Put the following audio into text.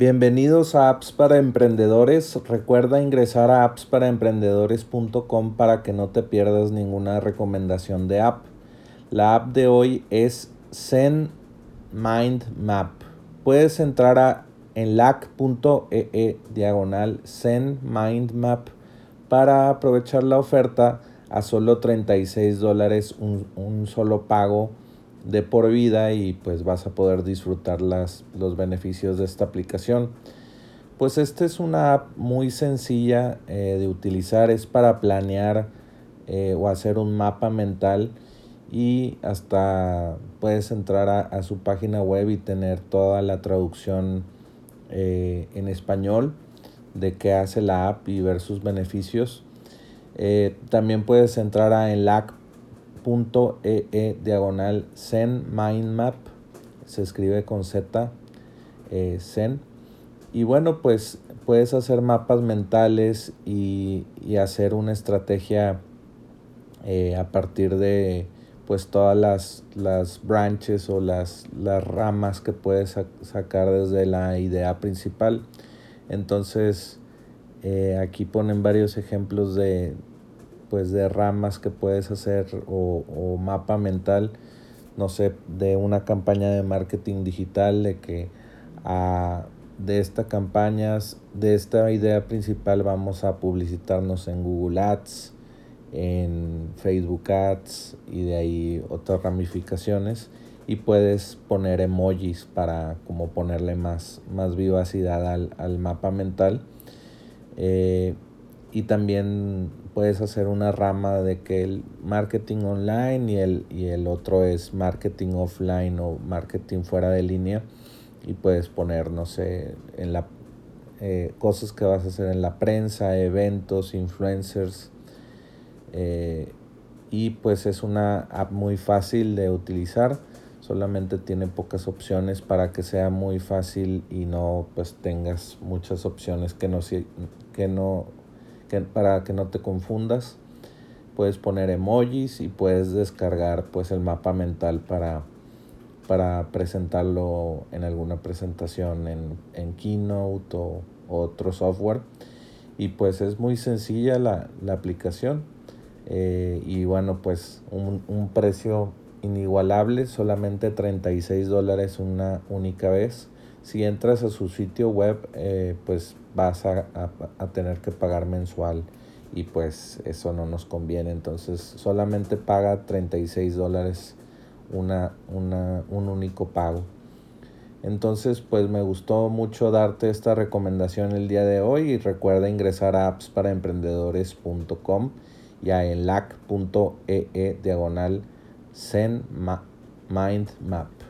Bienvenidos a Apps para Emprendedores. Recuerda ingresar a appsparaemprendedores.com para que no te pierdas ninguna recomendación de app. La app de hoy es Zen Mind Map. Puedes entrar a enlac.ee e diagonal Zen Mind Map para aprovechar la oferta a solo 36 dólares un, un solo pago de por vida y pues vas a poder disfrutar las, los beneficios de esta aplicación. Pues esta es una app muy sencilla eh, de utilizar, es para planear eh, o hacer un mapa mental y hasta puedes entrar a, su página web y tener toda la traducción eh, en español de qué hace la app y ver sus beneficios. también puedes entrar a enlac .ee e diagonal Zen Mind Map. Se escribe con Z eh, Zen. Y bueno, pues puedes hacer mapas mentales y, y hacer una estrategia eh, a partir de pues todas las, las branches o las, las ramas que puedes sacar desde la idea principal. Entonces, eh, aquí ponen varios ejemplos de, pues de ramas que puedes hacer o, mapa mental, no sé, de una campaña de marketing digital, de que a, de esta campaña, de esta idea principal vamos a publicitarnos en Google Ads, en Facebook Ads y de ahí otras ramificaciones y puedes poner emojis para como ponerle más, más vivacidad al, al mapa mental. Eh, y también puedes hacer una rama de que el marketing online y el, y el otro es marketing offline o marketing fuera de línea y puedes poner, no sé, en la eh, cosas que vas a hacer en la prensa, eventos, influencers. Eh, y pues es una app muy fácil de utilizar. Solamente tiene pocas opciones para que sea muy fácil y no pues tengas muchas opciones que no, que no para que no te confundas. Puedes poner emojis y puedes descargar pues el mapa mental para, para presentarlo en alguna presentación en, en Keynote o, otro software. Y pues es muy sencilla la, la aplicación. Eh, y bueno, pues un, un, precio inigualable, solamente 36 dólares una única vez. Si entras a su sitio web, eh, pues vas a, tener que pagar mensual y pues eso no nos conviene. Entonces solamente paga 36 dólares una, una, un único pago. Entonces pues me gustó mucho darte esta recomendación el día de hoy y recuerda ingresar a appsparaemprendedores.com y a enlac.ee e diagonal Zen Mind Map.